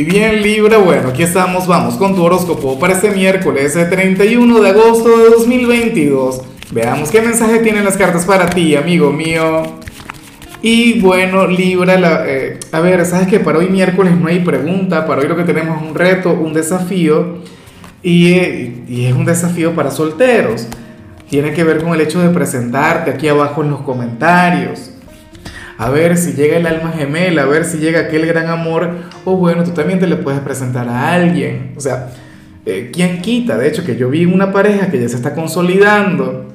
Y bien Libra, bueno, aquí estamos, vamos con tu horóscopo para este miércoles 31 de agosto de 2022. Veamos qué mensaje tienen las cartas para ti, amigo mío. Y bueno, Libra, eh, a ver, sabes que para hoy miércoles no hay pregunta, para hoy lo que tenemos es un reto, un desafío, y es un desafío para solteros. Tiene que ver con el hecho de presentarte aquí abajo en los comentarios a ver si llega el alma gemela, a ver si llega aquel gran amor, o bueno, tú también te le puedes presentar a alguien. O sea, eh, ¿quién quita? De hecho, que yo vi una pareja que ya se está consolidando,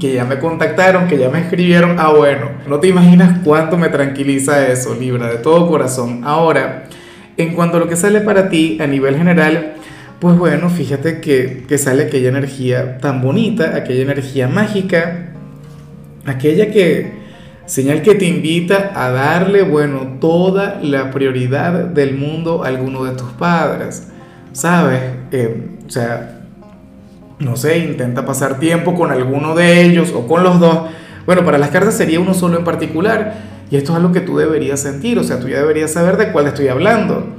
que ya me contactaron, que ya me escribieron, ah bueno, no te imaginas cuánto me tranquiliza eso, Libra, de todo corazón. Ahora, en cuanto a lo que sale para ti a nivel general, pues bueno, fíjate que, que sale aquella energía tan bonita, aquella energía mágica, aquella que Señal que te invita a darle, bueno, toda la prioridad del mundo a alguno de tus padres. ¿Sabes? Eh, o sea, no sé, intenta pasar tiempo con alguno de ellos o con los dos. Bueno, para las cartas sería uno solo en particular. Y esto es algo que tú deberías sentir, o sea, tú ya deberías saber de cuál estoy hablando.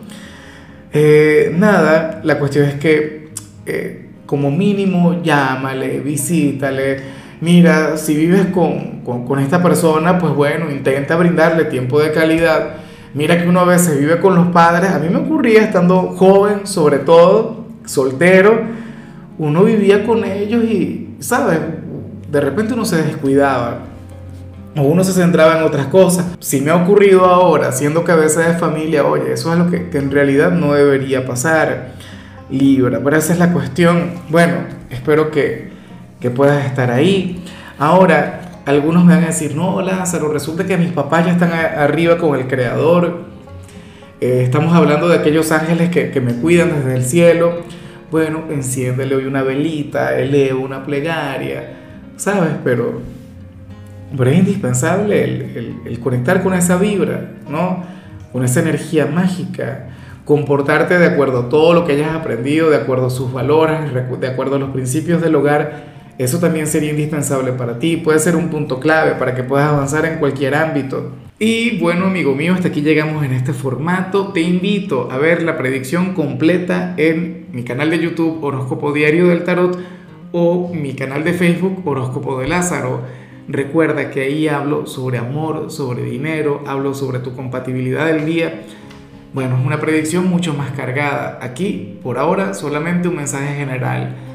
Eh, nada, la cuestión es que eh, como mínimo llámale, visítale mira, si vives con, con, esta persona, pues bueno, intenta brindarle tiempo de calidad. Mira que uno a veces vive con los padres, a mí me ocurría estando joven, sobre todo, soltero, uno vivía con ellos y, ¿sabes? De repente uno se descuidaba o uno se centraba en otras cosas. Si me ha ocurrido ahora, siendo cabeza de familia, oye, eso es lo que, que en realidad no debería pasar. Libra, pero esa es la cuestión. Bueno, espero que, que puedas estar ahí. Ahora, algunos me van a decir, no, Lázaro, resulta que mis papás ya están arriba con el Creador. Eh, estamos hablando de aquellos ángeles que, que, me cuidan desde el cielo. Bueno, enciéndele hoy una velita, eleo una plegaria, ¿sabes? Pero, pero es indispensable el, el, el conectar con esa vibra, ¿no? Con esa energía mágica comportarte de acuerdo a todo lo que hayas aprendido, de acuerdo a sus valores, de acuerdo a los principios del hogar eso también sería indispensable para ti, puede ser un punto clave para que puedas avanzar en cualquier ámbito. Y bueno, amigo mío, hasta aquí llegamos en este formato. Te invito a ver la predicción completa en mi canal de YouTube Horóscopo Diario del Tarot o mi canal de Facebook Horóscopo de Lázaro. Recuerda que ahí hablo sobre amor, sobre dinero, hablo sobre tu compatibilidad del día. Bueno, es una predicción mucho más cargada. Aquí, por ahora, solamente un mensaje general